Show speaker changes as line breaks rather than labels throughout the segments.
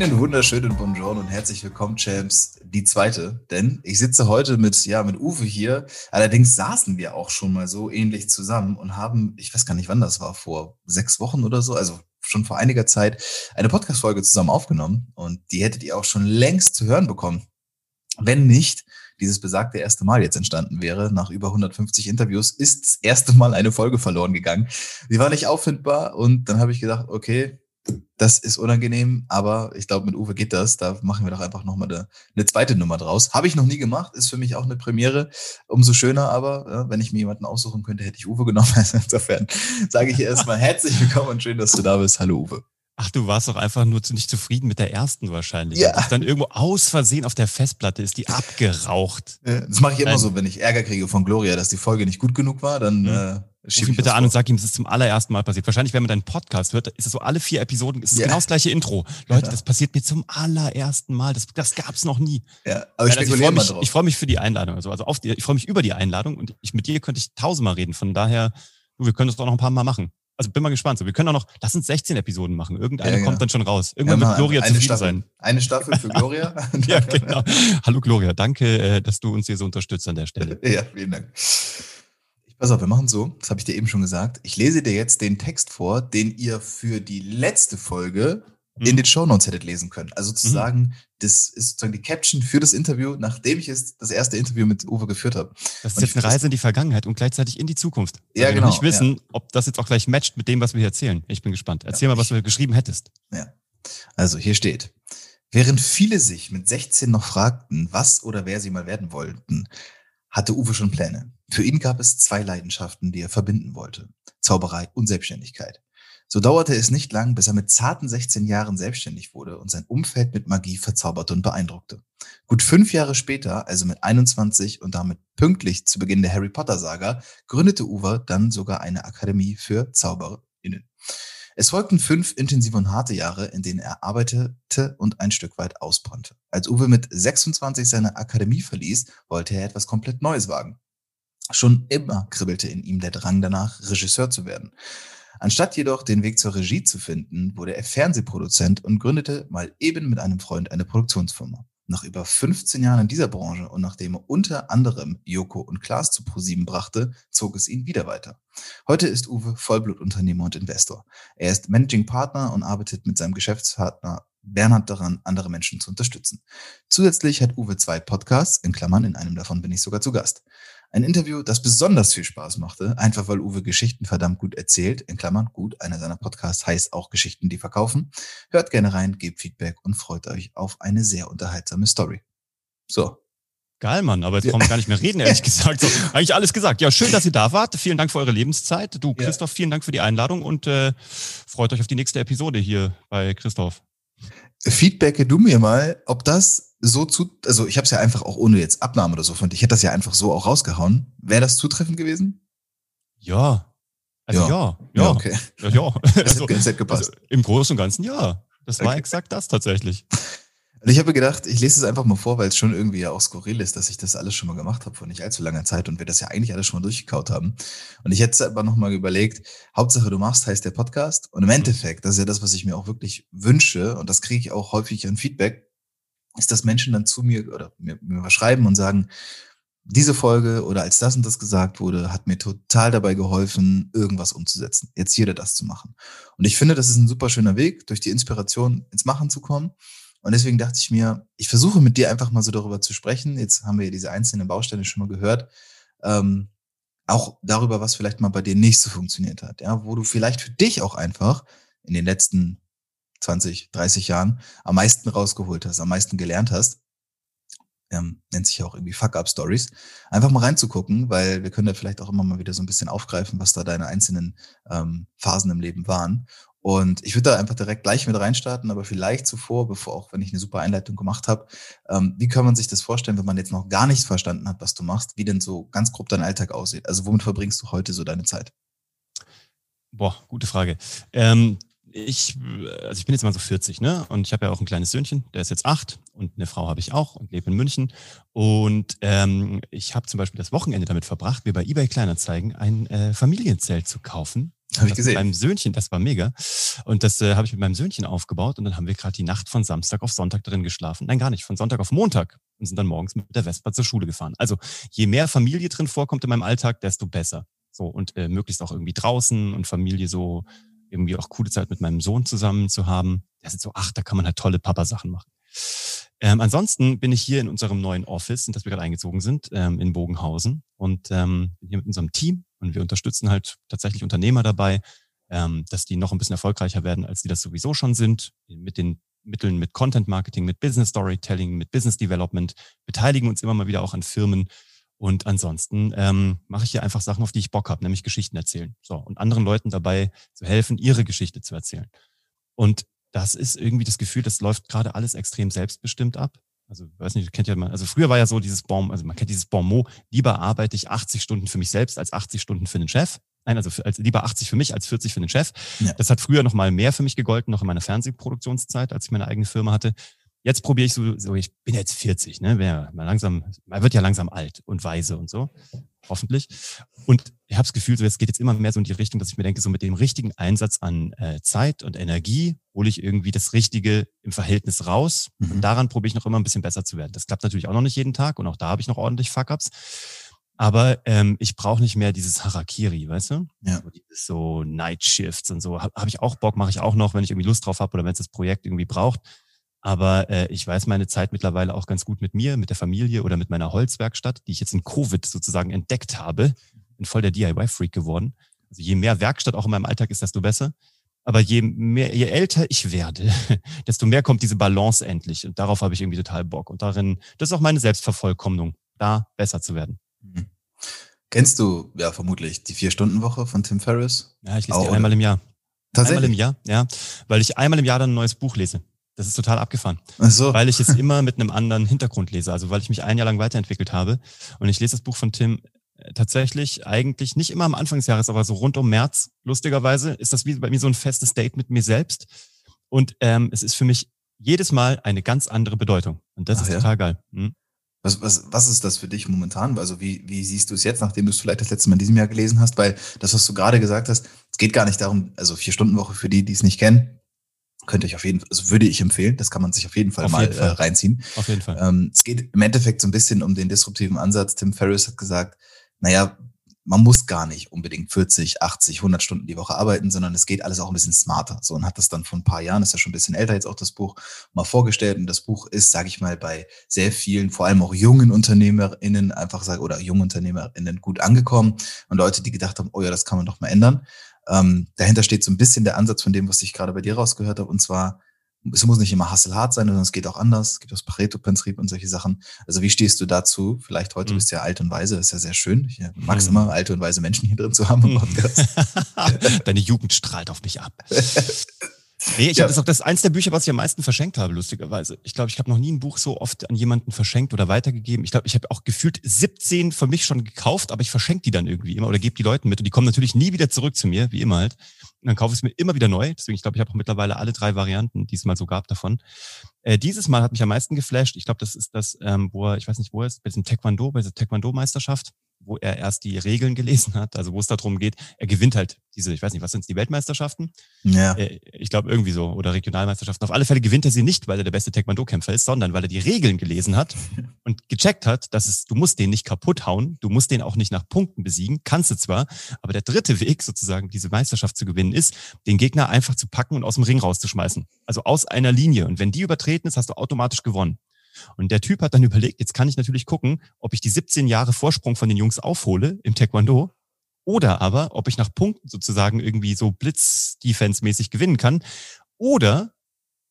Einen wunderschönen Bonjour und herzlich willkommen, Champs, die zweite. Denn ich sitze heute mit, ja, mit Uwe hier. Allerdings saßen wir auch schon mal so ähnlich zusammen und haben, ich weiß gar nicht, wann das war, vor sechs Wochen oder so, also schon vor einiger Zeit, eine Podcast-Folge zusammen aufgenommen. Und die hättet ihr auch schon längst zu hören bekommen. Wenn nicht, dieses besagte erste Mal jetzt entstanden wäre, nach über 150 Interviews, ist das erste Mal eine Folge verloren gegangen. Sie war nicht auffindbar und dann habe ich gedacht, okay, das ist unangenehm, aber ich glaube, mit Uwe geht das. Da machen wir doch einfach nochmal eine, eine zweite Nummer draus. Habe ich noch nie gemacht, ist für mich auch eine Premiere. Umso schöner aber, ja, wenn ich mir jemanden aussuchen könnte, hätte ich Uwe genommen. Insofern sage ich erstmal herzlich willkommen und schön, dass du da bist. Hallo Uwe.
Ach, du warst doch einfach nur nicht zufrieden mit der ersten wahrscheinlich. Ja. Und dann irgendwo aus Versehen auf der Festplatte ist die abgeraucht.
Das mache ich immer Nein. so, wenn ich Ärger kriege von Gloria, dass die Folge nicht gut genug war, dann mhm. äh,
Schieb ihn bitte an und sag ihm, es ist zum allerersten Mal passiert. Wahrscheinlich, wenn man deinen Podcast hört, ist es so alle vier Episoden, ist es ja. genau das gleiche Intro. Leute, ja. das passiert mir zum allerersten Mal. Das, das gab's noch nie.
Ja, aber ich, also
ich freue mich, ich freu mich für die Einladung. Also, also auf die, ich freue mich über die Einladung und ich, mit dir könnte ich tausendmal reden. Von daher, du, wir können das doch noch ein paar Mal machen. Also bin mal gespannt. So, wir können auch noch, lass uns 16 Episoden machen. Irgendeine ja, kommt genau. dann schon raus. Irgendwann wird Gloria
eine zufrieden sein. Eine Staffel für Gloria.
ja, genau. Hallo Gloria, danke, äh, dass du uns hier so unterstützt an der Stelle.
Ja, vielen Dank. Pass auf, wir machen so, das habe ich dir eben schon gesagt. Ich lese dir jetzt den Text vor, den ihr für die letzte Folge mhm. in den Shownotes hättet lesen können. Also sozusagen, mhm. das ist sozusagen die Caption für das Interview, nachdem ich es das erste Interview mit Uwe geführt habe.
Das ist jetzt eine Reise in die Vergangenheit und gleichzeitig in die Zukunft.
Ja, Weil genau.
Wir nicht wissen, ja. ob das jetzt auch gleich matcht mit dem, was wir hier erzählen. Ich bin gespannt. Erzähl ja, mal, was du geschrieben hättest.
Ja. Also hier steht. Während viele sich mit 16 noch fragten, was oder wer sie mal werden wollten, hatte Uwe schon Pläne. Für ihn gab es zwei Leidenschaften, die er verbinden wollte. Zauberei und Selbstständigkeit. So dauerte es nicht lang, bis er mit zarten 16 Jahren selbstständig wurde und sein Umfeld mit Magie verzauberte und beeindruckte. Gut fünf Jahre später, also mit 21 und damit pünktlich zu Beginn der Harry Potter Saga, gründete Uwe dann sogar eine Akademie für ZaubererInnen. Es folgten fünf intensive und harte Jahre, in denen er arbeitete und ein Stück weit ausbrannte. Als Uwe mit 26 seine Akademie verließ, wollte er etwas komplett Neues wagen. Schon immer kribbelte in ihm der Drang danach, Regisseur zu werden. Anstatt jedoch den Weg zur Regie zu finden, wurde er Fernsehproduzent und gründete mal eben mit einem Freund eine Produktionsfirma. Nach über 15 Jahren in dieser Branche und nachdem er unter anderem Joko und Klaas zu ProSieben brachte, zog es ihn wieder weiter. Heute ist Uwe Vollblutunternehmer und Investor. Er ist Managing Partner und arbeitet mit seinem Geschäftspartner Bernhard daran, andere Menschen zu unterstützen. Zusätzlich hat Uwe zwei Podcasts, in Klammern, in einem davon bin ich sogar zu Gast. Ein Interview, das besonders viel Spaß machte, einfach weil Uwe Geschichten verdammt gut erzählt, in Klammern, gut, einer seiner Podcasts heißt auch Geschichten, die verkaufen. Hört gerne rein, gebt Feedback und freut euch auf eine sehr unterhaltsame Story. So.
Geil, Mann, aber jetzt ja. brauchen wir gar nicht mehr reden, ehrlich gesagt. So, eigentlich alles gesagt. Ja, schön, dass ihr da wart. Vielen Dank für eure Lebenszeit. Du, Christoph, vielen Dank für die Einladung und äh, freut euch auf die nächste Episode hier bei Christoph.
Feedbacke du mir mal, ob das so zu, also ich habe es ja einfach auch ohne jetzt Abnahme oder so von, ich hätte das ja einfach so auch rausgehauen. Wäre das zutreffend gewesen?
Ja. Also ja. Ja,
ja. ja okay.
Ja, ja. Also, also, Im Großen und Ganzen ja. Das war okay. exakt das tatsächlich.
Und ich habe gedacht, ich lese es einfach mal vor, weil es schon irgendwie ja auch skurril ist, dass ich das alles schon mal gemacht habe vor nicht allzu langer Zeit und wir das ja eigentlich alles schon mal durchgekaut haben. Und ich hätte aber nochmal überlegt, Hauptsache du machst heißt der Podcast. Und im mhm. Endeffekt, das ist ja das, was ich mir auch wirklich wünsche und das kriege ich auch häufig an Feedback, ist, dass Menschen dann zu mir oder mir, mir schreiben und sagen, diese Folge oder als das und das gesagt wurde, hat mir total dabei geholfen, irgendwas umzusetzen. Jetzt jeder das zu machen. Und ich finde, das ist ein super schöner Weg, durch die Inspiration ins Machen zu kommen. Und deswegen dachte ich mir, ich versuche mit dir einfach mal so darüber zu sprechen. Jetzt haben wir ja diese einzelnen Bausteine schon mal gehört. Ähm, auch darüber, was vielleicht mal bei dir nicht so funktioniert hat. Ja, wo du vielleicht für dich auch einfach in den letzten 20, 30 Jahren am meisten rausgeholt hast, am meisten gelernt hast. Ähm, nennt sich ja auch irgendwie Fuck-Up-Stories. Einfach mal reinzugucken, weil wir können da vielleicht auch immer mal wieder so ein bisschen aufgreifen, was da deine einzelnen ähm, Phasen im Leben waren. Und ich würde da einfach direkt gleich mit reinstarten, aber vielleicht zuvor, bevor auch, wenn ich eine super Einleitung gemacht habe, ähm, wie kann man sich das vorstellen, wenn man jetzt noch gar nicht verstanden hat, was du machst, wie denn so ganz grob dein Alltag aussieht? Also womit verbringst du heute so deine Zeit?
Boah, gute Frage. Ähm, ich, also ich bin jetzt mal so 40, ne? Und ich habe ja auch ein kleines Söhnchen, der ist jetzt acht und eine Frau habe ich auch und lebe in München. Und ähm, ich habe zum Beispiel das Wochenende damit verbracht, mir bei eBay Kleinanzeigen ein äh, Familienzelt zu kaufen
habe ich gesehen.
Mit meinem Söhnchen, das war mega. Und das äh, habe ich mit meinem Söhnchen aufgebaut und dann haben wir gerade die Nacht von Samstag auf Sonntag drin geschlafen. Nein, gar nicht, von Sonntag auf Montag und sind dann morgens mit der Vespa zur Schule gefahren. Also je mehr Familie drin vorkommt in meinem Alltag, desto besser. So und äh, möglichst auch irgendwie draußen und Familie so irgendwie auch coole Zeit mit meinem Sohn zusammen zu haben. Das ist so, ach, da kann man halt tolle Papa-Sachen machen. Ähm, ansonsten bin ich hier in unserem neuen Office, in das wir gerade eingezogen sind, ähm, in Bogenhausen und ähm, hier mit unserem Team und wir unterstützen halt tatsächlich Unternehmer dabei, ähm, dass die noch ein bisschen erfolgreicher werden, als die das sowieso schon sind, mit den Mitteln mit Content Marketing, mit Business Storytelling, mit Business Development, beteiligen uns immer mal wieder auch an Firmen. Und ansonsten ähm, mache ich hier einfach Sachen, auf die ich Bock habe, nämlich Geschichten erzählen. So, und anderen Leuten dabei zu helfen, ihre Geschichte zu erzählen. Und das ist irgendwie das Gefühl, das läuft gerade alles extrem selbstbestimmt ab. Also, weiß nicht, kennt ja mal, also früher war ja so dieses Bon, also man kennt dieses Bon mot, lieber arbeite ich 80 Stunden für mich selbst als 80 Stunden für den Chef. Nein, also für, als, lieber 80 für mich als 40 für den Chef. Ja. Das hat früher noch mal mehr für mich gegolten, noch in meiner Fernsehproduktionszeit, als ich meine eigene Firma hatte jetzt probiere ich so, so, ich bin jetzt 40, ne? Ja mal langsam, man wird ja langsam alt und weise und so, hoffentlich. Und ich habe das Gefühl, so jetzt geht jetzt immer mehr so in die Richtung, dass ich mir denke, so mit dem richtigen Einsatz an äh, Zeit und Energie hole ich irgendwie das Richtige im Verhältnis raus. Mhm. Und daran probiere ich noch immer ein bisschen besser zu werden. Das klappt natürlich auch noch nicht jeden Tag und auch da habe ich noch ordentlich Fuck-ups. Aber ähm, ich brauche nicht mehr dieses Harakiri, weißt du?
Ja.
So, dieses so Night Shifts und so. Habe hab ich auch Bock, mache ich auch noch, wenn ich irgendwie Lust drauf habe oder wenn es das Projekt irgendwie braucht. Aber äh, ich weiß meine Zeit mittlerweile auch ganz gut mit mir, mit der Familie oder mit meiner Holzwerkstatt, die ich jetzt in Covid sozusagen entdeckt habe. Bin voll der DIY-Freak geworden. Also je mehr Werkstatt auch in meinem Alltag ist, desto besser. Aber je mehr, je älter ich werde, desto mehr kommt diese Balance endlich. Und darauf habe ich irgendwie total Bock. Und darin, das ist auch meine Selbstvervollkommnung, da besser zu werden. Mhm.
Kennst du ja vermutlich die Vier-Stunden-Woche von Tim Ferriss?
Ja, ich lese die einmal im Jahr.
Tatsächlich?
Einmal im Jahr, ja. Weil ich einmal im Jahr dann ein neues Buch lese. Das ist total abgefahren.
Ach so.
Weil ich es immer mit einem anderen Hintergrund lese. Also weil ich mich ein Jahr lang weiterentwickelt habe. Und ich lese das Buch von Tim äh, tatsächlich eigentlich nicht immer am Anfang des Jahres, aber so rund um März, lustigerweise, ist das wie bei mir so ein festes Date mit mir selbst. Und ähm, es ist für mich jedes Mal eine ganz andere Bedeutung. Und das Ach, ist ja? total geil. Hm?
Was, was, was ist das für dich momentan? Also wie, wie siehst du es jetzt, nachdem du es vielleicht das letzte Mal in diesem Jahr gelesen hast? Weil das, was du gerade gesagt hast, es geht gar nicht darum, also vier Stunden Woche für die, die es nicht kennen, könnte ich auf jeden Fall, also würde ich empfehlen, das kann man sich auf jeden Fall auf mal jeden Fall. Äh, reinziehen.
Auf jeden Fall.
Ähm, es geht im Endeffekt so ein bisschen um den disruptiven Ansatz. Tim Ferriss hat gesagt, naja, man muss gar nicht unbedingt 40, 80, 100 Stunden die Woche arbeiten, sondern es geht alles auch ein bisschen smarter. So und hat das dann vor ein paar Jahren, ist ja schon ein bisschen älter jetzt auch das Buch, mal vorgestellt. Und das Buch ist, sage ich mal, bei sehr vielen, vor allem auch jungen UnternehmerInnen einfach sagen, oder jungen UnternehmerInnen gut angekommen und Leute, die gedacht haben, oh ja, das kann man doch mal ändern. Ähm, dahinter steht so ein bisschen der Ansatz von dem, was ich gerade bei dir rausgehört habe. Und zwar, es muss nicht immer hasselhart sein, sondern es geht auch anders. Es geht aus Pareto-Prinzip und solche Sachen. Also wie stehst du dazu? Vielleicht heute mhm. bist du ja alt und weise, das ist ja sehr schön. Ich mag es mhm. immer, alte und weise Menschen hier drin zu haben im Podcast.
Deine Jugend strahlt auf mich ab. Nee, ich ja. habe das auch das eins der Bücher, was ich am meisten verschenkt habe, lustigerweise. Ich glaube, ich habe noch nie ein Buch so oft an jemanden verschenkt oder weitergegeben. Ich glaube, ich habe auch gefühlt 17 von mich schon gekauft, aber ich verschenke die dann irgendwie immer oder gebe die Leuten mit und die kommen natürlich nie wieder zurück zu mir, wie immer halt. Und dann kaufe ich es mir immer wieder neu. Deswegen, ich glaube, ich habe auch mittlerweile alle drei Varianten, die es mal so gab davon. Äh, dieses Mal hat mich am meisten geflasht. Ich glaube, das ist das, ähm, wo er, ich weiß nicht, wo er ist, bei diesem Taekwondo, bei dieser Taekwondo-Meisterschaft wo er erst die Regeln gelesen hat, also wo es darum geht, er gewinnt halt diese, ich weiß nicht, was sind die Weltmeisterschaften?
Ja.
Äh, ich glaube irgendwie so, oder Regionalmeisterschaften. Auf alle Fälle gewinnt er sie nicht, weil er der beste Taekwondo-Kämpfer ist, sondern weil er die Regeln gelesen hat und gecheckt hat, dass es, du musst den nicht kaputt hauen, du musst den auch nicht nach Punkten besiegen, kannst du zwar, aber der dritte Weg sozusagen, diese Meisterschaft zu gewinnen, ist, den Gegner einfach zu packen und aus dem Ring rauszuschmeißen. Also aus einer Linie. Und wenn die übertreten ist, hast du automatisch gewonnen. Und der Typ hat dann überlegt, jetzt kann ich natürlich gucken, ob ich die 17 Jahre Vorsprung von den Jungs aufhole im Taekwondo oder aber, ob ich nach Punkten sozusagen irgendwie so Blitz-Defense-mäßig gewinnen kann oder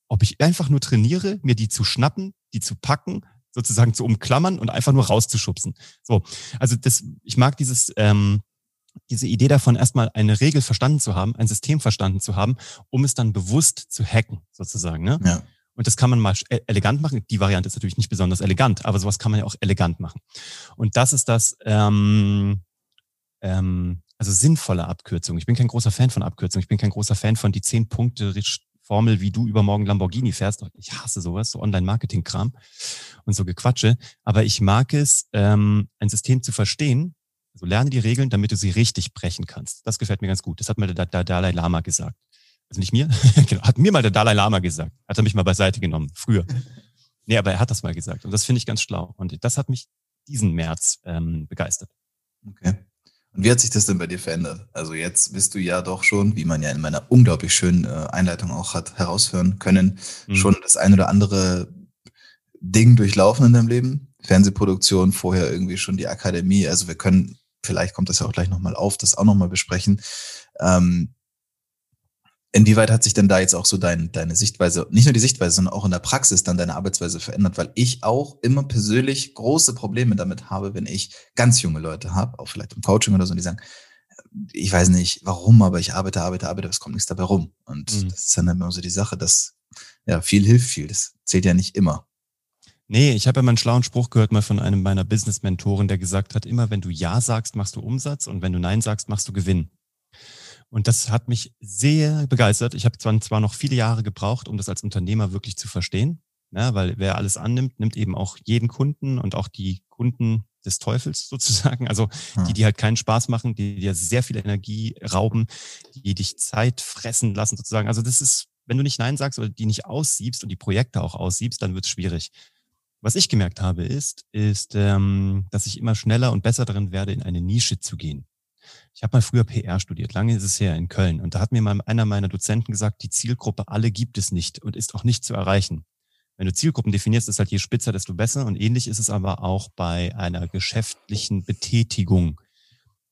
ob ich einfach nur trainiere, mir die zu schnappen, die zu packen, sozusagen zu umklammern und einfach nur rauszuschubsen. So, also das, ich mag dieses, ähm, diese Idee davon, erstmal eine Regel verstanden zu haben, ein System verstanden zu haben, um es dann bewusst zu hacken, sozusagen. Ne?
Ja.
Und das kann man mal e-, elegant machen. Die Variante ist natürlich nicht besonders elegant, aber sowas kann man ja auch elegant machen. Und das ist das, ähm, ähm, also sinnvolle Abkürzung. Ich bin kein großer Fan von Abkürzungen. Ich bin kein großer Fan von die zehn Punkte Formel, wie du übermorgen Lamborghini fährst. Ich hasse sowas, so Online-Marketing-Kram und so Gequatsche. Aber ich mag es, ähm, ein System zu verstehen. Also lerne die Regeln, damit du sie richtig brechen kannst. Das gefällt mir ganz gut. Das hat mir der, der Dalai Lama gesagt also nicht mir, genau, hat mir mal der Dalai Lama gesagt. Hat er mich mal beiseite genommen, früher. Nee, aber er hat das mal gesagt. Und das finde ich ganz schlau. Und das hat mich diesen März ähm, begeistert.
Okay. Und wie hat sich das denn bei dir verändert? Also jetzt bist du ja doch schon, wie man ja in meiner unglaublich schönen äh, Einleitung auch hat heraushören können, mhm. schon das ein oder andere Ding durchlaufen in deinem Leben. Fernsehproduktion, vorher irgendwie schon die Akademie. Also wir können, vielleicht kommt das ja auch gleich nochmal auf, das auch nochmal besprechen. Ähm, Inwieweit hat sich denn da jetzt auch so dein, deine Sichtweise, nicht nur die Sichtweise, sondern auch in der Praxis dann deine Arbeitsweise verändert? Weil ich auch immer persönlich große Probleme damit habe, wenn ich ganz junge Leute habe, auch vielleicht im Coaching oder so, die sagen, ich weiß nicht warum, aber ich arbeite, arbeite, arbeite, es kommt nichts dabei rum. Und mhm. das ist dann immer so die Sache, dass ja, viel hilft viel. Das zählt ja nicht immer.
Nee, ich habe ja mal einen schlauen Spruch gehört mal von einem meiner Business-Mentoren, der gesagt hat, immer wenn du Ja sagst, machst du Umsatz und wenn du Nein sagst, machst du Gewinn. Und das hat mich sehr begeistert. Ich habe zwar, zwar noch viele Jahre gebraucht, um das als Unternehmer wirklich zu verstehen, ja, weil wer alles annimmt, nimmt eben auch jeden Kunden und auch die Kunden des Teufels sozusagen. Also hm. die, die halt keinen Spaß machen, die dir sehr viel Energie rauben, die dich Zeit fressen lassen sozusagen. Also das ist, wenn du nicht Nein sagst oder die nicht aussiebst und die Projekte auch aussiebst, dann wird es schwierig. Was ich gemerkt habe, ist, ist, ähm, dass ich immer schneller und besser darin werde, in eine Nische zu gehen. Ich habe mal früher PR studiert, lange ist es her in Köln. Und da hat mir mal einer meiner Dozenten gesagt, die Zielgruppe alle gibt es nicht und ist auch nicht zu erreichen. Wenn du Zielgruppen definierst, ist halt je spitzer, desto besser. Und ähnlich ist es aber auch bei einer geschäftlichen Betätigung.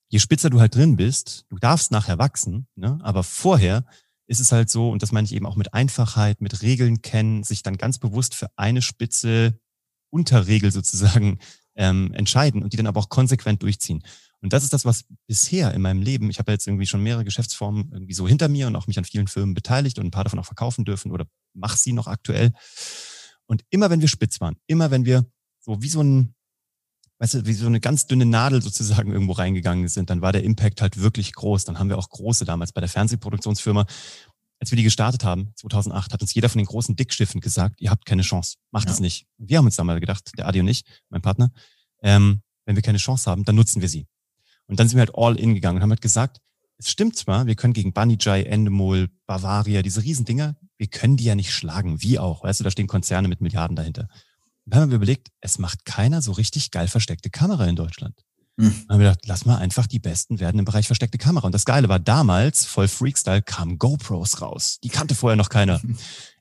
Je spitzer du halt drin bist, du darfst nachher wachsen, ne? aber vorher ist es halt so, und das meine ich eben auch mit Einfachheit, mit Regeln kennen, sich dann ganz bewusst für eine spitze Unterregel sozusagen ähm, entscheiden und die dann aber auch konsequent durchziehen. Und das ist das, was bisher in meinem Leben, ich habe jetzt irgendwie schon mehrere Geschäftsformen irgendwie so hinter mir und auch mich an vielen Firmen beteiligt und ein paar davon auch verkaufen dürfen oder mach sie noch aktuell. Und immer wenn wir spitz waren, immer wenn wir so wie so ein, weißt du, wie so eine ganz dünne Nadel sozusagen irgendwo reingegangen sind, dann war der Impact halt wirklich groß. Dann haben wir auch große damals bei der Fernsehproduktionsfirma, als wir die gestartet haben, 2008, hat uns jeder von den großen Dickschiffen gesagt, ihr habt keine Chance, macht es nicht. Und wir haben uns damals gedacht, der Adi und ich, mein Partner, ähm, wenn wir keine Chance haben, dann nutzen wir sie. Und dann sind wir halt all in gegangen und haben halt gesagt, es stimmt zwar, wir können gegen Banijay, Endemol, Bavaria, diese Riesen wir können die ja nicht schlagen. Wie auch? Weißt du, da stehen Konzerne mit Milliarden dahinter. Und dann haben wir überlegt, es macht keiner so richtig geil versteckte Kamera in Deutschland. Mhm. Dann haben wir gedacht, lass mal einfach die Besten werden im Bereich versteckte Kamera. Und das Geile war, damals, voll Freakstyle, kamen GoPros raus. Die kannte vorher noch keiner.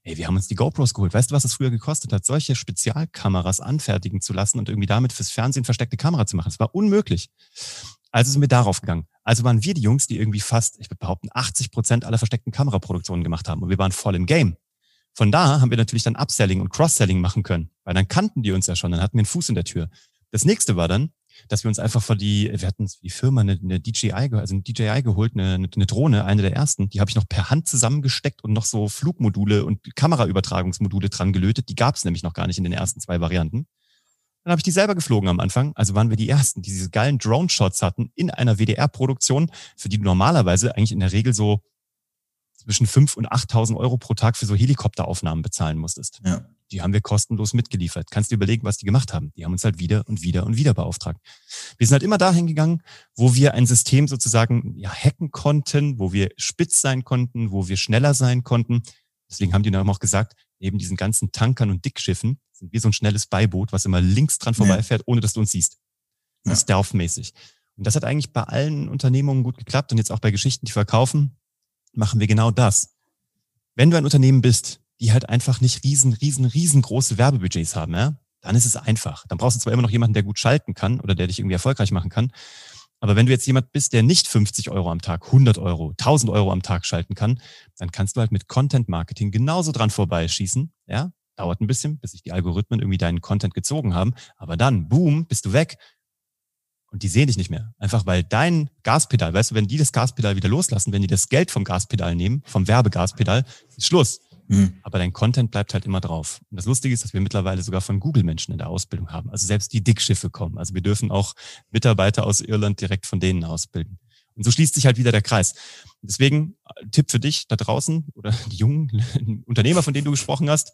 Ey, wir haben uns die GoPros geholt. Weißt du, was es früher gekostet hat, solche Spezialkameras anfertigen zu lassen und irgendwie damit fürs Fernsehen versteckte Kamera zu machen? Es war unmöglich. Also sind wir darauf gegangen. Also waren wir die Jungs, die irgendwie fast, ich würde behaupten, 80 Prozent aller versteckten Kameraproduktionen gemacht haben. Und wir waren voll im Game. Von da haben wir natürlich dann Upselling und Cross-Selling machen können, weil dann kannten die uns ja schon, dann hatten wir einen Fuß in der Tür. Das nächste war dann, dass wir uns einfach vor die, wir hatten die Firma eine, eine DJI, also eine DJI geholt, eine, eine Drohne, eine der ersten, die habe ich noch per Hand zusammengesteckt und noch so Flugmodule und Kameraübertragungsmodule dran gelötet. Die gab es nämlich noch gar nicht in den ersten zwei Varianten. Dann habe ich die selber geflogen am Anfang. Also waren wir die Ersten, die diese geilen Drone-Shots hatten in einer WDR-Produktion, für die du normalerweise eigentlich in der Regel so zwischen 5.000 und 8.000 Euro pro Tag für so Helikopteraufnahmen bezahlen musstest. Ja. Die haben wir kostenlos mitgeliefert. Kannst du überlegen, was die gemacht haben? Die haben uns halt wieder und wieder und wieder beauftragt. Wir sind halt immer dahin gegangen, wo wir ein System sozusagen ja, hacken konnten, wo wir spitz sein konnten, wo wir schneller sein konnten. Deswegen haben die dann auch gesagt, neben diesen ganzen Tankern und Dickschiffen sind wir so ein schnelles Beiboot, was immer links dran vorbeifährt, ohne dass du uns siehst. Ja. Stealth-mäßig. Und das hat eigentlich bei allen Unternehmungen gut geklappt und jetzt auch bei Geschichten, die verkaufen, machen wir genau das. Wenn du ein Unternehmen bist, die halt einfach nicht riesen, riesen, riesengroße Werbebudgets haben, ja, dann ist es einfach. Dann brauchst du zwar immer noch jemanden, der gut schalten kann oder der dich irgendwie erfolgreich machen kann. Aber wenn du jetzt jemand bist, der nicht 50 Euro am Tag, 100 Euro, 1000 Euro am Tag schalten kann, dann kannst du halt mit Content Marketing genauso dran vorbeischießen. Ja, dauert ein bisschen, bis sich die Algorithmen irgendwie deinen Content gezogen haben. Aber dann, boom, bist du weg und die sehen dich nicht mehr. Einfach weil dein Gaspedal, weißt du, wenn die das Gaspedal wieder loslassen, wenn die das Geld vom Gaspedal nehmen, vom Werbegaspedal, ist Schluss. Mhm. Aber dein Content bleibt halt immer drauf. Und das Lustige ist, dass wir mittlerweile sogar von Google Menschen in der Ausbildung haben. Also selbst die Dickschiffe kommen. Also wir dürfen auch Mitarbeiter aus Irland direkt von denen ausbilden. Und so schließt sich halt wieder der Kreis. Deswegen äh, Tipp für dich da draußen oder die jungen Unternehmer, von denen du gesprochen hast,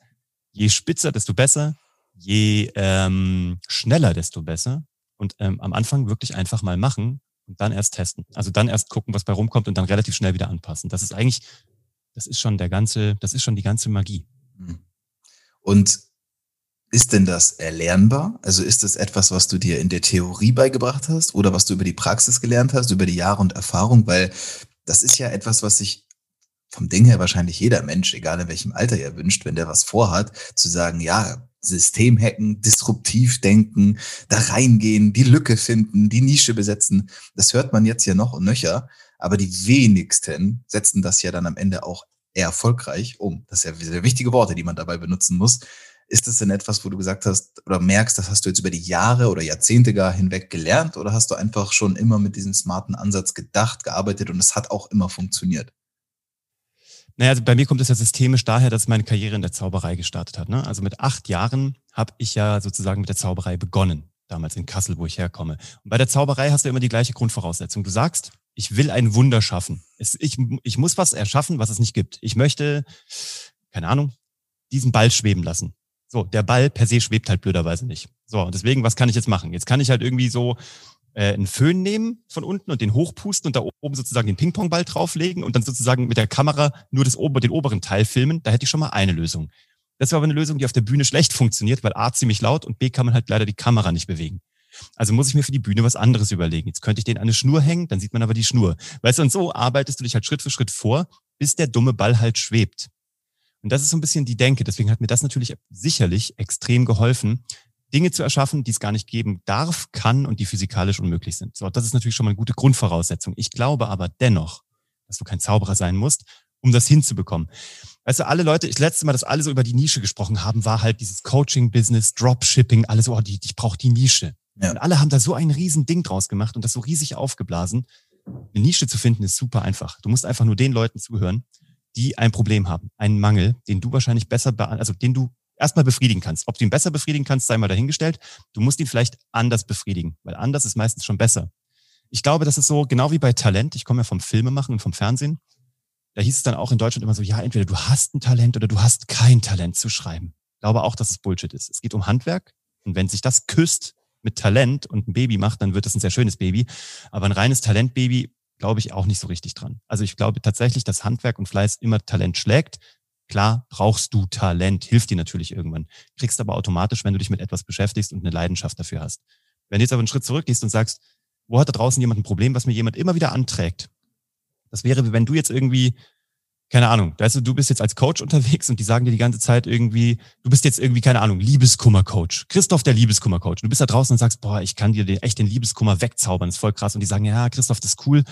je spitzer, desto besser, je ähm, schneller, desto besser und ähm, am Anfang wirklich einfach mal machen und dann erst testen. Also dann erst gucken, was bei rumkommt und dann relativ schnell wieder anpassen. Das ist eigentlich, das ist schon der ganze, das ist schon die ganze Magie. Mhm.
Und ist denn das erlernbar? Also ist das etwas, was du dir in der Theorie beigebracht hast oder was du über die Praxis gelernt hast, über die Jahre und Erfahrung? Weil das ist ja etwas, was sich vom Ding her wahrscheinlich jeder Mensch, egal in welchem Alter er wünscht, wenn der was vorhat, zu sagen, ja, System hacken, disruptiv denken, da reingehen, die Lücke finden, die Nische besetzen. Das hört man jetzt ja noch und nöcher, aber die wenigsten setzen das ja dann am Ende auch erfolgreich um. Das sind ja sehr wichtige Worte, die man dabei benutzen muss. Ist das denn etwas, wo du gesagt hast oder merkst, das hast du jetzt über die Jahre oder Jahrzehnte gar hinweg gelernt oder hast du einfach schon immer mit diesem smarten Ansatz gedacht, gearbeitet und es hat auch immer funktioniert?
Naja, also bei mir kommt es ja systemisch daher, dass meine Karriere in der Zauberei gestartet hat. Ne? Also mit acht Jahren habe ich ja sozusagen mit der Zauberei begonnen, damals in Kassel, wo ich herkomme. Und bei der Zauberei hast du immer die gleiche Grundvoraussetzung. Du sagst, ich will ein Wunder schaffen. Es, ich, ich muss was erschaffen, was es nicht gibt. Ich möchte, keine Ahnung, diesen Ball schweben lassen. So, der Ball per se schwebt halt blöderweise nicht. So, und deswegen, was kann ich jetzt machen? Jetzt kann ich halt irgendwie so äh, einen Föhn nehmen von unten und den hochpusten und da oben sozusagen den Pingpongball drauflegen und dann sozusagen mit der Kamera nur das ober, den oberen Teil filmen. Da hätte ich schon mal eine Lösung. Das war aber eine Lösung, die auf der Bühne schlecht funktioniert, weil A ziemlich laut und B kann man halt leider die Kamera nicht bewegen. Also muss ich mir für die Bühne was anderes überlegen. Jetzt könnte ich den an eine Schnur hängen, dann sieht man aber die Schnur. Weißt du, und so arbeitest du dich halt Schritt für Schritt vor, bis der dumme Ball halt schwebt. Und das ist so ein bisschen die Denke. Deswegen hat mir das natürlich sicherlich extrem geholfen, Dinge zu erschaffen, die es gar nicht geben darf, kann und die physikalisch unmöglich sind. So, das ist natürlich schon mal eine gute Grundvoraussetzung. Ich glaube aber dennoch, dass du kein Zauberer sein musst, um das hinzubekommen. Weißt du, alle Leute, ich letzte Mal, dass alle so über die Nische gesprochen haben, war halt dieses Coaching-Business, Dropshipping, alles so, oh, die, ich brauche die Nische. Ja. Und alle haben da so ein riesen Ding draus gemacht und das so riesig aufgeblasen. Eine Nische zu finden ist super einfach. Du musst einfach nur den Leuten zuhören, die ein Problem haben, einen Mangel, den du wahrscheinlich besser, also den du erstmal befriedigen kannst. Ob du ihn besser befriedigen kannst, sei mal dahingestellt. Du musst ihn vielleicht anders befriedigen, weil anders ist meistens schon besser. Ich glaube, das ist so genau wie bei Talent. Ich komme ja vom Filmemachen und vom Fernsehen. Da hieß es dann auch in Deutschland immer so, ja, entweder du hast ein Talent oder du hast kein Talent zu schreiben. Ich glaube auch, dass es Bullshit ist. Es geht um Handwerk. Und wenn sich das küsst mit Talent und ein Baby macht, dann wird es ein sehr schönes Baby. Aber ein reines Talentbaby glaube ich auch nicht so richtig dran. Also ich glaube tatsächlich, dass Handwerk und Fleiß immer Talent schlägt. Klar brauchst du Talent, hilft dir natürlich irgendwann. Kriegst aber automatisch, wenn du dich mit etwas beschäftigst und eine Leidenschaft dafür hast. Wenn du jetzt aber einen Schritt zurückgehst und sagst, wo hat da draußen jemand ein Problem, was mir jemand immer wieder anträgt? Das wäre, wenn du jetzt irgendwie keine Ahnung, weißt du, du bist jetzt als Coach unterwegs und die sagen dir die ganze Zeit irgendwie, du bist jetzt irgendwie, keine Ahnung, Liebeskummer-Coach. Christoph, der Liebeskummer-Coach. Du bist da draußen und sagst, boah, ich kann dir den, echt den Liebeskummer wegzaubern, das ist voll krass. Und die sagen, ja, Christoph, das ist cool.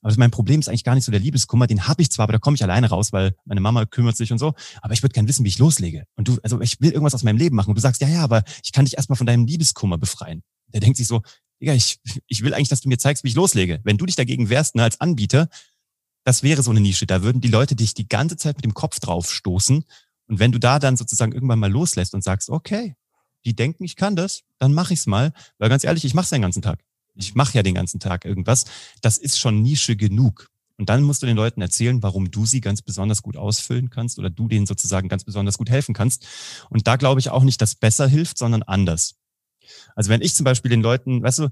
Aber mein Problem ist eigentlich gar nicht so der Liebeskummer, den habe ich zwar, aber da komme ich alleine raus, weil meine Mama kümmert sich und so. Aber ich würde gerne wissen, wie ich loslege. Und du, also ich will irgendwas aus meinem Leben machen. Und du sagst, ja, ja, aber ich kann dich erstmal von deinem Liebeskummer befreien. Der denkt sich so, Digga, ich, ich will eigentlich, dass du mir zeigst, wie ich loslege. Wenn du dich dagegen wehrst, ne, als Anbieter, das wäre so eine Nische. Da würden die Leute dich die ganze Zeit mit dem Kopf drauf stoßen. Und wenn du da dann sozusagen irgendwann mal loslässt und sagst, okay, die denken, ich kann das, dann mache ich's mal. Weil ganz ehrlich, ich mache es den ganzen Tag. Ich mache ja den ganzen Tag irgendwas. Das ist schon Nische genug. Und dann musst du den Leuten erzählen, warum du sie ganz besonders gut ausfüllen kannst oder du denen sozusagen ganz besonders gut helfen kannst. Und da glaube ich auch nicht, dass besser hilft, sondern anders. Also wenn ich zum Beispiel den Leuten, weißt du,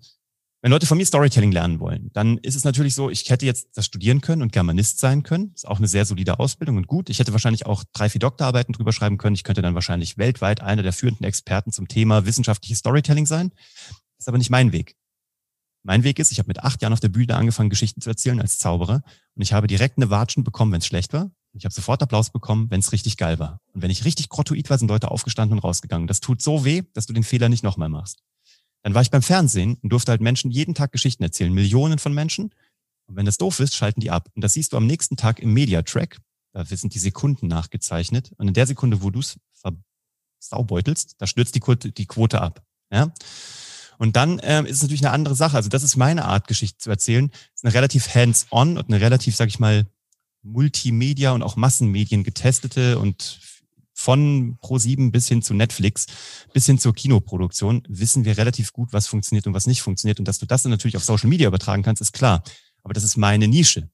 wenn Leute von mir Storytelling lernen wollen, dann ist es natürlich so, ich hätte jetzt das studieren können und Germanist sein können. Ist auch eine sehr solide Ausbildung und gut. Ich hätte wahrscheinlich auch drei, vier Doktorarbeiten drüber schreiben können. Ich könnte dann wahrscheinlich weltweit einer der führenden Experten zum Thema wissenschaftliches Storytelling sein. ist aber nicht mein Weg. Mein Weg ist, ich habe mit acht Jahren auf der Bühne angefangen, Geschichten zu erzählen als Zauberer. Und ich habe direkt eine Watschen bekommen, wenn es schlecht war. Ich habe sofort Applaus bekommen, wenn es richtig geil war. Und wenn ich richtig grottoid war, sind Leute aufgestanden und rausgegangen. Das tut so weh, dass du den Fehler nicht nochmal machst. Dann war ich beim Fernsehen und durfte halt Menschen jeden Tag Geschichten erzählen, Millionen von Menschen. Und wenn das doof ist, schalten die ab. Und das siehst du am nächsten Tag im Mediatrack. Da sind die Sekunden nachgezeichnet. Und in der Sekunde, wo du es versaubbeutelst, da stürzt die Quote, die Quote ab. Ja? Und dann ähm, ist es natürlich eine andere Sache. Also das ist meine Art, Geschichte zu erzählen. Es ist eine relativ hands-on und eine relativ, sag ich mal, Multimedia und auch Massenmedien getestete und von Pro7 bis hin zu Netflix, bis hin zur Kinoproduktion, wissen wir relativ gut, was funktioniert und was nicht funktioniert. Und dass du das dann natürlich auf Social Media übertragen kannst, ist klar. Aber das ist meine Nische.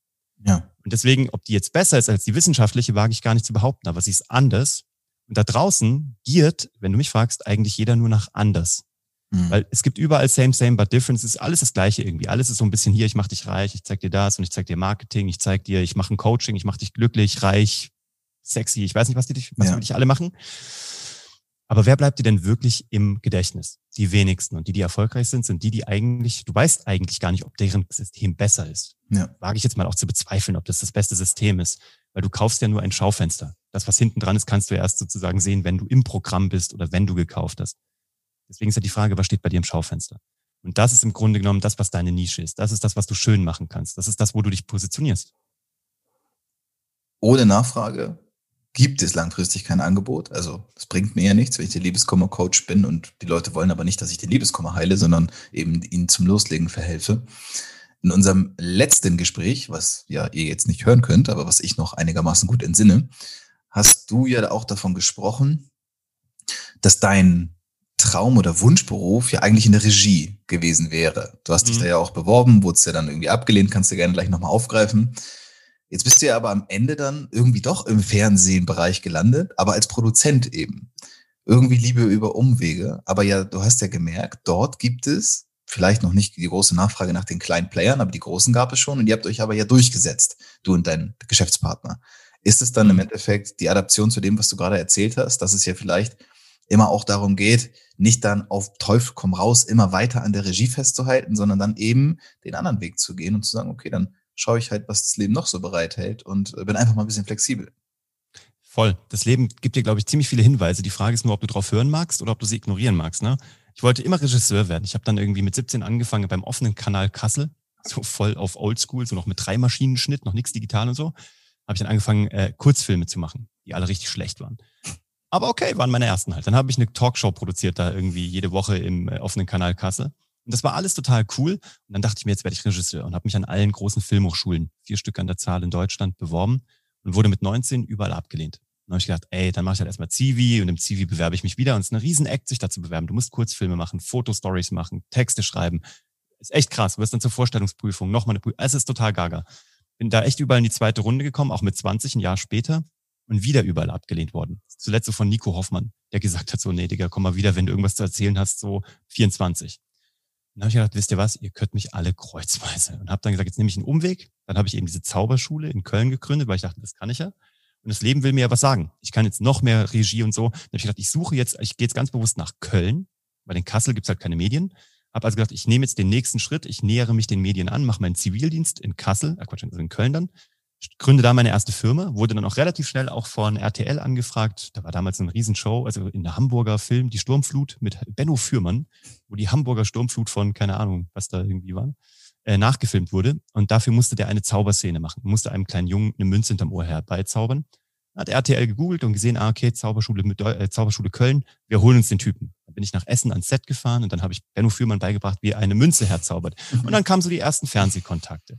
Ja. Und deswegen, ob die jetzt besser ist als die wissenschaftliche, wage ich gar nicht zu behaupten, aber sie ist anders. Und da draußen giert, wenn du mich fragst, eigentlich jeder nur nach anders. Mhm. Weil es gibt überall same, same, but different. Es ist alles das Gleiche irgendwie. Alles ist so ein bisschen hier, ich mache dich reich, ich zeig dir das und ich zeig dir Marketing, ich zeig dir, ich mache ein Coaching, ich mache dich glücklich, reich, sexy. Ich weiß nicht, was die, was ja. dich alle machen. Aber wer bleibt dir denn wirklich im Gedächtnis? Die wenigsten. Und die, die erfolgreich sind, sind die, die eigentlich, du weißt eigentlich gar nicht, ob deren System besser ist. Ja. Wage ich jetzt mal auch zu bezweifeln, ob das das beste System ist. Weil du kaufst ja nur ein Schaufenster. Das, was hinten dran ist, kannst du erst sozusagen sehen, wenn du im Programm bist oder wenn du gekauft hast. Deswegen ist ja die Frage, was steht bei dir im Schaufenster? Und das ist im Grunde genommen das, was deine Nische ist. Das ist das, was du schön machen kannst. Das ist das, wo du dich positionierst.
Ohne Nachfrage gibt es langfristig kein Angebot. Also es bringt mir ja nichts, wenn ich der Liebeskummer-Coach bin und die Leute wollen aber nicht, dass ich den Liebeskummer heile, sondern eben ihnen zum Loslegen verhelfe. In unserem letzten Gespräch, was ja ihr jetzt nicht hören könnt, aber was ich noch einigermaßen gut entsinne, hast du ja auch davon gesprochen, dass dein Traum- oder Wunschberuf ja eigentlich in der Regie gewesen wäre. Du hast mhm. dich da ja auch beworben, wurdest ja dann irgendwie abgelehnt, kannst du gerne gleich nochmal aufgreifen. Jetzt bist du ja aber am Ende dann irgendwie doch im Fernsehenbereich gelandet, aber als Produzent eben. Irgendwie Liebe über Umwege. Aber ja, du hast ja gemerkt, dort gibt es vielleicht noch nicht die große Nachfrage nach den kleinen Playern, aber die großen gab es schon und ihr habt euch aber ja durchgesetzt, du und dein Geschäftspartner. Ist es dann im mhm. Endeffekt die Adaption zu dem, was du gerade erzählt hast, dass es ja vielleicht immer auch darum geht, nicht dann auf Teufel komm raus immer weiter an der Regie festzuhalten, sondern dann eben den anderen Weg zu gehen und zu sagen, okay, dann schaue ich halt, was das Leben noch so bereithält und äh, bin einfach mal ein bisschen flexibel.
Voll. Das Leben gibt dir, glaube ich, ziemlich viele Hinweise. Die Frage ist nur, ob du drauf hören magst oder ob du sie ignorieren magst. Ne? Ich wollte immer Regisseur werden. Ich habe dann irgendwie mit 17 angefangen beim offenen Kanal Kassel, so voll auf Oldschool, so noch mit drei Maschinenschnitt, noch nichts digital und so. Habe ich dann angefangen, äh, Kurzfilme zu machen, die alle richtig schlecht waren. Aber okay, waren meine ersten halt. Dann habe ich eine Talkshow produziert da irgendwie jede Woche im äh, offenen Kanal Kassel. Und das war alles total cool. Und dann dachte ich mir, jetzt werde ich Regisseur und habe mich an allen großen Filmhochschulen, vier Stück an der Zahl in Deutschland, beworben und wurde mit 19 überall abgelehnt. Und dann habe ich gedacht, ey, dann mache ich halt erstmal Zivi und im Zivi bewerbe ich mich wieder. Und es ist eine riesen Act, sich da zu bewerben. Du musst Kurzfilme machen, Fotostories machen, Texte schreiben. Ist echt krass. Du wirst dann zur Vorstellungsprüfung, nochmal eine Prüfung. Es ist total gaga. Bin da echt überall in die zweite Runde gekommen, auch mit 20, ein Jahr später und wieder überall abgelehnt worden. Zuletzt so von Nico Hoffmann, der gesagt hat so, nee, Digga, komm mal wieder, wenn du irgendwas zu erzählen hast, so 24 dann habe ich gedacht, wisst ihr was, ihr könnt mich alle kreuzweise. Und habe dann gesagt, jetzt nehme ich einen Umweg. Dann habe ich eben diese Zauberschule in Köln gegründet, weil ich dachte, das kann ich ja. Und das Leben will mir ja was sagen. Ich kann jetzt noch mehr Regie und so. Dann habe ich gedacht, ich suche jetzt, ich gehe jetzt ganz bewusst nach Köln, weil in Kassel gibt's halt keine Medien. Habe also gedacht, ich nehme jetzt den nächsten Schritt, ich nähere mich den Medien an, mache meinen Zivildienst in Kassel, äh Quatsch, also in Köln dann, gründe da meine erste Firma, wurde dann auch relativ schnell auch von RTL angefragt. Da war damals eine Riesenshow, also in der Hamburger Film, die Sturmflut mit Benno Fürmann, wo die Hamburger Sturmflut von, keine Ahnung, was da irgendwie war, äh, nachgefilmt wurde. Und dafür musste der eine Zauberszene machen. musste einem kleinen Jungen eine Münze hinterm Ohr herbeizaubern. Hat RTL gegoogelt und gesehen, ah, okay, Zauberschule, mit, äh, Zauberschule Köln, wir holen uns den Typen. Dann bin ich nach Essen ans Set gefahren und dann habe ich Benno Fürmann beigebracht, wie er eine Münze herzaubert. Und dann kamen so die ersten Fernsehkontakte.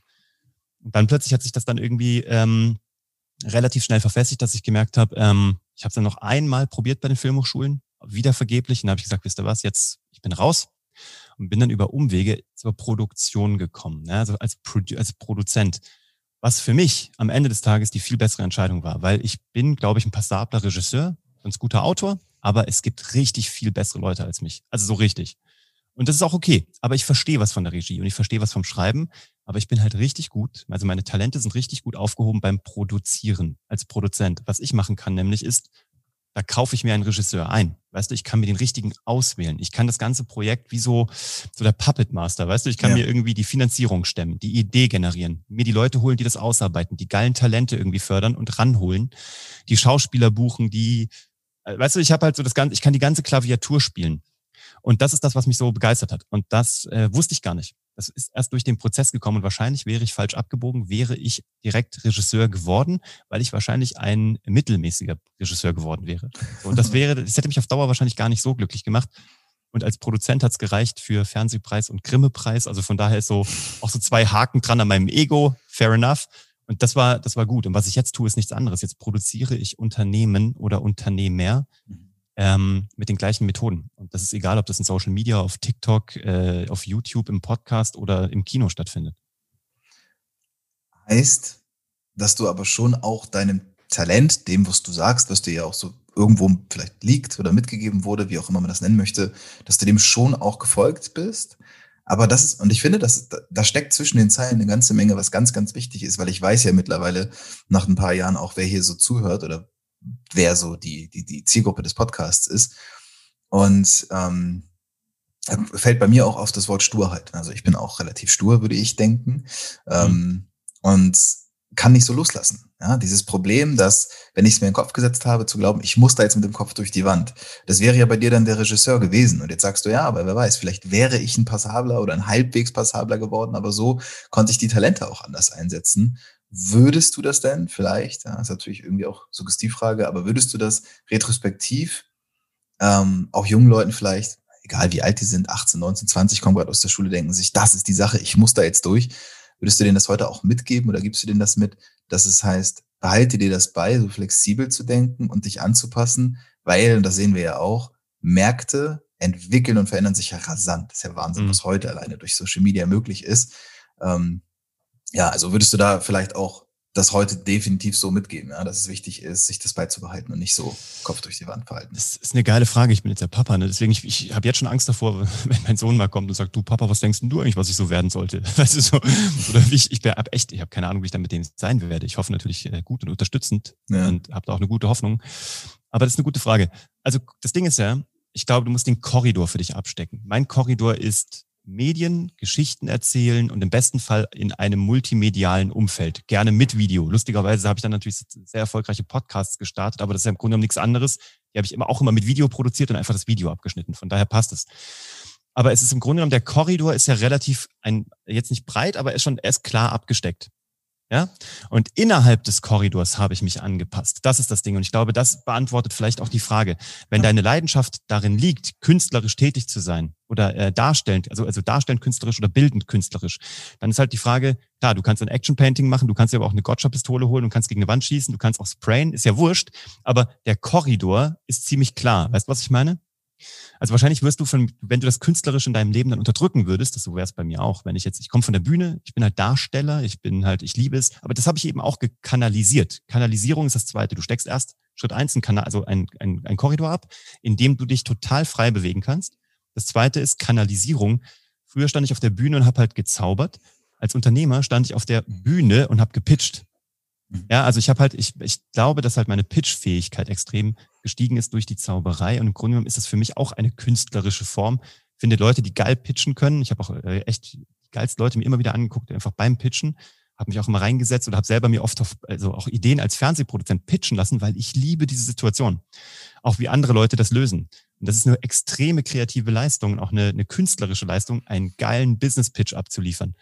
Und dann plötzlich hat sich das dann irgendwie ähm, relativ schnell verfestigt, dass ich gemerkt habe, ähm, ich habe es dann noch einmal probiert bei den Filmhochschulen, wieder vergeblich. Und dann habe ich gesagt, wisst ihr was, jetzt, ich bin raus und bin dann über Umwege zur Produktion gekommen, ne? also als, Produ als Produzent. Was für mich am Ende des Tages die viel bessere Entscheidung war, weil ich bin, glaube ich, ein passabler Regisseur, ein guter Autor, aber es gibt richtig viel bessere Leute als mich. Also so richtig. Und das ist auch okay. Aber ich verstehe was von der Regie und ich verstehe was vom Schreiben. Aber ich bin halt richtig gut. Also meine Talente sind richtig gut aufgehoben beim Produzieren als Produzent. Was ich machen kann, nämlich ist, da kaufe ich mir einen Regisseur ein. Weißt du, ich kann mir den richtigen auswählen. Ich kann das ganze Projekt wie so, so der Puppet Master, weißt du, ich kann ja. mir irgendwie die Finanzierung stemmen, die Idee generieren, mir die Leute holen, die das ausarbeiten, die geilen Talente irgendwie fördern und ranholen, die Schauspieler buchen, die, äh, weißt du, ich habe halt so das ganze, ich kann die ganze Klaviatur spielen. Und das ist das, was mich so begeistert hat. Und das äh, wusste ich gar nicht. Das ist erst durch den Prozess gekommen und wahrscheinlich wäre ich falsch abgebogen, wäre ich direkt Regisseur geworden, weil ich wahrscheinlich ein mittelmäßiger Regisseur geworden wäre. Und das wäre, das hätte mich auf Dauer wahrscheinlich gar nicht so glücklich gemacht. Und als Produzent hat's gereicht für Fernsehpreis und Grimme-Preis. Also von daher ist so auch so zwei Haken dran an meinem Ego. Fair enough. Und das war, das war gut. Und was ich jetzt tue, ist nichts anderes. Jetzt produziere ich Unternehmen oder Unternehmer, mhm ähm, mit den gleichen Methoden. Und das ist egal, ob das in Social Media, auf TikTok, äh, auf YouTube, im Podcast oder im Kino stattfindet.
Heißt, dass du aber schon auch deinem Talent, dem, was du sagst, was dir ja auch so irgendwo vielleicht liegt oder mitgegeben wurde, wie auch immer man das nennen möchte, dass du dem schon auch gefolgt bist. Aber das ist, und ich finde, dass, da steckt zwischen den Zeilen eine ganze Menge, was ganz, ganz wichtig ist, weil ich weiß ja mittlerweile nach ein paar Jahren auch, wer hier so zuhört oder wer so die, die, die Zielgruppe des Podcasts ist. Und ähm, fällt bei mir auch auf das Wort Sturheit. Also ich bin auch relativ stur, würde ich denken. Ähm, mhm. Und kann nicht so loslassen. Ja, dieses Problem, dass, wenn ich es mir in den Kopf gesetzt habe, zu glauben, ich muss da jetzt mit dem Kopf durch die Wand. Das wäre ja bei dir dann der Regisseur gewesen. Und jetzt sagst du, ja, aber wer weiß, vielleicht wäre ich ein passabler oder ein halbwegs passabler geworden, aber so konnte ich die Talente auch anders einsetzen. Würdest du das denn vielleicht, ja, ist natürlich irgendwie auch Suggestivfrage, aber würdest du das retrospektiv ähm, auch jungen Leuten vielleicht, egal wie alt die sind, 18, 19, 20, kommen gerade aus der Schule, denken sich, das ist die Sache, ich muss da jetzt durch. Würdest du denen das heute auch mitgeben oder gibst du denen das mit, dass es heißt, behalte dir das bei, so flexibel zu denken und dich anzupassen, weil, und das sehen wir ja auch, Märkte entwickeln und verändern sich ja rasant. Das ist ja Wahnsinn, mhm. was heute alleine durch Social Media möglich ist. Ähm, ja, also würdest du da vielleicht auch das heute definitiv so mitgeben, ja, dass es wichtig ist, sich das beizubehalten und nicht so Kopf durch die Wand verhalten.
Das ist eine geile Frage. Ich bin jetzt der Papa, ne? deswegen ich, ich habe jetzt schon Angst davor, wenn mein Sohn mal kommt und sagt, du Papa, was denkst denn du eigentlich, was ich so werden sollte? Weißt du so? Oder wie ich, ich habe echt, ich habe keine Ahnung, wie ich dann mit denen sein werde. Ich hoffe natürlich äh, gut und unterstützend ja. und habe da auch eine gute Hoffnung. Aber das ist eine gute Frage. Also das Ding ist ja, ich glaube, du musst den Korridor für dich abstecken. Mein Korridor ist Medien, Geschichten erzählen und im besten Fall in einem multimedialen Umfeld, gerne mit Video. Lustigerweise habe ich dann natürlich sehr erfolgreiche Podcasts gestartet, aber das ist ja im Grunde genommen nichts anderes. Die habe ich immer auch immer mit Video produziert und einfach das Video abgeschnitten. Von daher passt es. Aber es ist im Grunde genommen, der Korridor ist ja relativ ein, jetzt nicht breit, aber ist schon, er ist klar abgesteckt. Ja? Und innerhalb des Korridors habe ich mich angepasst. Das ist das Ding. Und ich glaube, das beantwortet vielleicht auch die Frage. Wenn deine Leidenschaft darin liegt, künstlerisch tätig zu sein oder äh, darstellend, also, also darstellend künstlerisch oder bildend künstlerisch, dann ist halt die Frage, klar, du kannst ein Action-Painting machen, du kannst dir aber auch eine Gotcha-Pistole holen, du kannst gegen eine Wand schießen, du kannst auch sprayen, ist ja wurscht. Aber der Korridor ist ziemlich klar. Weißt du, was ich meine? Also wahrscheinlich wirst du von, wenn du das künstlerisch in deinem Leben dann unterdrücken würdest, das so wäre es bei mir auch, wenn ich jetzt, ich komme von der Bühne, ich bin halt Darsteller, ich bin halt, ich liebe es, aber das habe ich eben auch gekanalisiert. Kanalisierung ist das Zweite. Du steckst erst Schritt eins ein Kanal, also ein, ein, ein Korridor ab, in dem du dich total frei bewegen kannst. Das Zweite ist Kanalisierung. Früher stand ich auf der Bühne und habe halt gezaubert. Als Unternehmer stand ich auf der Bühne und habe gepitcht. Mhm. Ja, also ich habe halt, ich, ich glaube, dass halt meine Pitch-Fähigkeit extrem gestiegen ist durch die Zauberei. Und im Grunde genommen ist das für mich auch eine künstlerische Form. Ich finde Leute, die geil pitchen können. Ich habe auch äh, echt die geilsten Leute mir immer wieder angeguckt, einfach beim Pitchen. Habe mich auch immer reingesetzt oder habe selber mir oft auf, also auch Ideen als Fernsehproduzent pitchen lassen, weil ich liebe diese Situation. Auch wie andere Leute das lösen. Und das ist eine extreme kreative Leistung und auch eine, eine künstlerische Leistung, einen geilen Business-Pitch abzuliefern.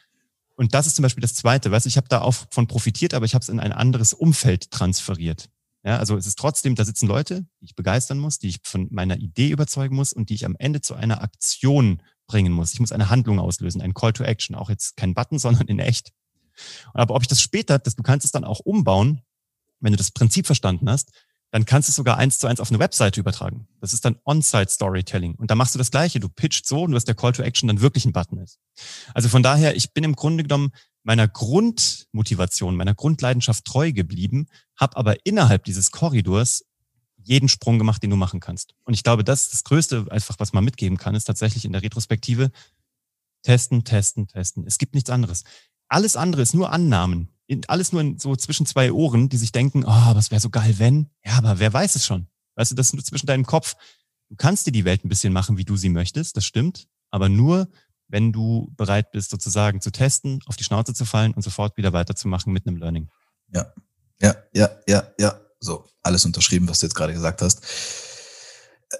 Und das ist zum Beispiel das Zweite. Weißt, ich habe da auch von profitiert, aber ich habe es in ein anderes Umfeld transferiert. Ja, also es ist trotzdem, da sitzen Leute, die ich begeistern muss, die ich von meiner Idee überzeugen muss und die ich am Ende zu einer Aktion bringen muss. Ich muss eine Handlung auslösen, ein Call to Action, auch jetzt kein Button, sondern in echt. Aber ob ich das später, das, du kannst es dann auch umbauen, wenn du das Prinzip verstanden hast, dann kannst du es sogar eins zu eins auf eine Webseite übertragen. Das ist dann On-Site Storytelling. Und da machst du das Gleiche. Du pitcht so, dass der Call to Action dann wirklich ein Button ist. Also von daher, ich bin im Grunde genommen meiner Grundmotivation, meiner Grundleidenschaft treu geblieben, habe aber innerhalb dieses Korridors jeden Sprung gemacht, den du machen kannst. Und ich glaube, das das Größte, einfach was man mitgeben kann, ist tatsächlich in der Retrospektive testen, testen, testen. Es gibt nichts anderes. Alles andere ist nur Annahmen. Alles nur in, so zwischen zwei Ohren, die sich denken, oh, aber es wäre so geil, wenn. Ja, aber wer weiß es schon? Weißt du, das ist nur zwischen deinem Kopf. Du kannst dir die Welt ein bisschen machen, wie du sie möchtest, das stimmt. Aber nur, wenn du bereit bist, sozusagen zu testen, auf die Schnauze zu fallen und sofort wieder weiterzumachen mit einem Learning.
Ja, ja, ja, ja, ja. So, alles unterschrieben, was du jetzt gerade gesagt hast.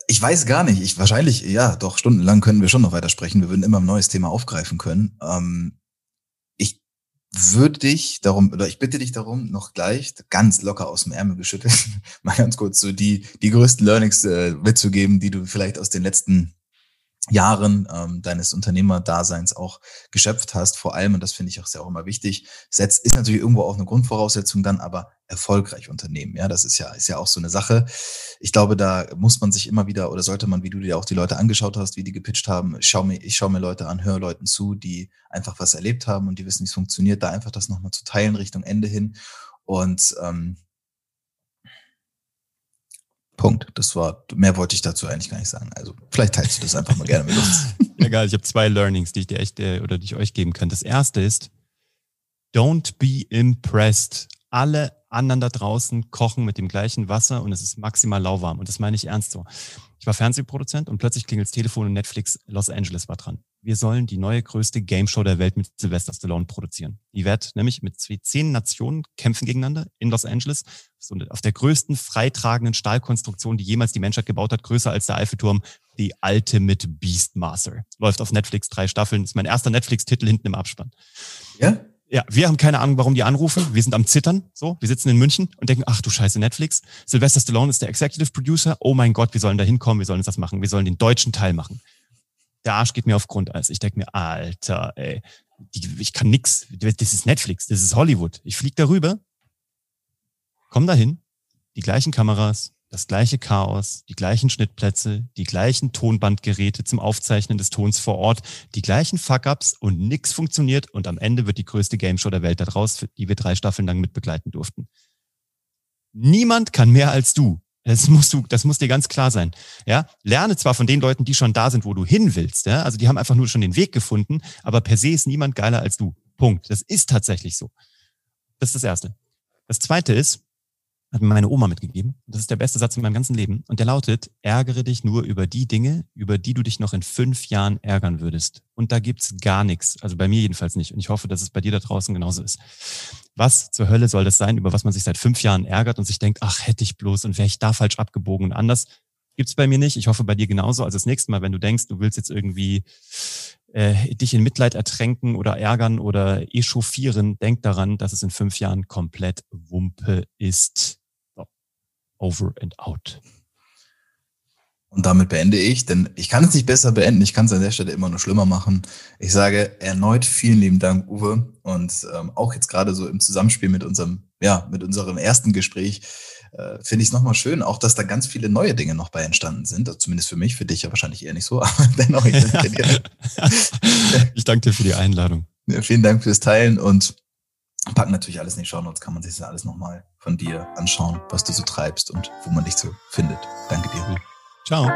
Ich weiß gar nicht. Ich wahrscheinlich, ja, doch, stundenlang können wir schon noch weitersprechen. Wir würden immer ein neues Thema aufgreifen können. Ähm, würde dich darum, oder ich bitte dich darum, noch gleich ganz locker aus dem Ärmel geschüttelt, mal ganz kurz so die, die größten Learnings äh, mitzugeben, die du vielleicht aus den letzten Jahren ähm, deines Unternehmerdaseins auch geschöpft hast, vor allem, und das finde ich auch sehr auch immer wichtig, setzt, ist natürlich irgendwo auch eine Grundvoraussetzung dann, aber erfolgreich Unternehmen. Ja, das ist ja, ist ja auch so eine Sache. Ich glaube, da muss man sich immer wieder oder sollte man, wie du dir auch die Leute angeschaut hast, wie die gepitcht haben, schau mir, ich schaue mir Leute an, höre Leuten zu, die einfach was erlebt haben und die wissen, wie es funktioniert, da einfach das nochmal zu teilen Richtung Ende hin. Und ähm, Punkt. Das war, mehr wollte ich dazu eigentlich gar nicht sagen. Also vielleicht teilst du das einfach mal gerne mit uns.
Egal, ich habe zwei Learnings, die ich dir echt äh, oder die ich euch geben kann. Das erste ist, don't be impressed. Alle anderen da draußen kochen mit dem gleichen Wasser und es ist maximal lauwarm. Und das meine ich ernst so. Ich war Fernsehproduzent und plötzlich klingelt das Telefon und Netflix Los Angeles war dran. Wir sollen die neue größte Game Show der Welt mit Sylvester Stallone produzieren. Die wird nämlich mit zehn Nationen kämpfen gegeneinander in Los Angeles. Auf der größten freitragenden Stahlkonstruktion, die jemals die Menschheit gebaut hat, größer als der Eiffelturm, die Ultimate Beastmaster. Läuft auf Netflix drei Staffeln. Ist mein erster Netflix-Titel hinten im Abspann.
Ja?
Ja, wir haben keine Ahnung, warum die anrufen. Wir sind am Zittern. So, wir sitzen in München und denken, ach du Scheiße, Netflix. Sylvester Stallone ist der Executive Producer. Oh mein Gott, wir sollen da hinkommen, wir sollen das machen, wir sollen den deutschen Teil machen. Der Arsch geht mir auf Grundeis. Ich denke mir, Alter, ey, ich kann nix. Das ist Netflix, das ist Hollywood. Ich flieg darüber, komm dahin, die gleichen Kameras, das gleiche Chaos, die gleichen Schnittplätze, die gleichen Tonbandgeräte zum Aufzeichnen des Tons vor Ort, die gleichen Fuck-ups und nix funktioniert und am Ende wird die größte Game Show der Welt daraus, die wir drei Staffeln lang mitbegleiten durften. Niemand kann mehr als du. Das musst du, das muss dir ganz klar sein. Ja, lerne zwar von den Leuten, die schon da sind, wo du hin willst. Ja, also die haben einfach nur schon den Weg gefunden, aber per se ist niemand geiler als du. Punkt. Das ist tatsächlich so. Das ist das Erste. Das Zweite ist, hat mir meine Oma mitgegeben. Das ist der beste Satz in meinem ganzen Leben. Und der lautet, ärgere dich nur über die Dinge, über die du dich noch in fünf Jahren ärgern würdest. Und da gibt's gar nichts. Also bei mir jedenfalls nicht. Und ich hoffe, dass es bei dir da draußen genauso ist. Was zur Hölle soll das sein, über was man sich seit fünf Jahren ärgert und sich denkt, ach, hätte ich bloß und wäre ich da falsch abgebogen und anders? Gibt's bei mir nicht. Ich hoffe bei dir genauso. Also das nächste Mal, wenn du denkst, du willst jetzt irgendwie äh, dich in Mitleid ertränken oder ärgern oder echauffieren, denk daran, dass es in fünf Jahren komplett Wumpe ist. Over and out.
Und damit beende ich, denn ich kann es nicht besser beenden. Ich kann es an der Stelle immer nur schlimmer machen. Ich sage erneut vielen lieben Dank, Uwe. Und ähm, auch jetzt gerade so im Zusammenspiel mit unserem, ja, mit unserem ersten Gespräch äh, finde ich es nochmal schön, auch dass da ganz viele neue Dinge noch bei entstanden sind. Also zumindest für mich, für dich ja wahrscheinlich eher nicht so, aber dennoch. Ich danke dir,
ich danke dir für die Einladung.
Ja, vielen Dank fürs Teilen und packen natürlich alles in die Shownotes, kann man sich das alles nochmal von dir anschauen, was du so treibst und wo man dich so findet. Danke dir.
Ciao.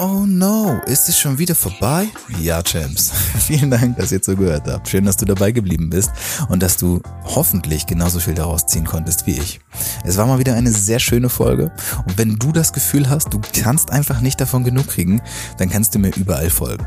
Oh no, ist es schon wieder vorbei? Ja, Champs. Vielen Dank, dass ihr zugehört habt. Schön, dass du dabei geblieben bist und dass du hoffentlich genauso viel daraus ziehen konntest wie ich. Es war mal wieder eine sehr schöne Folge und wenn du das Gefühl hast, du kannst einfach nicht davon genug kriegen, dann kannst du mir überall folgen.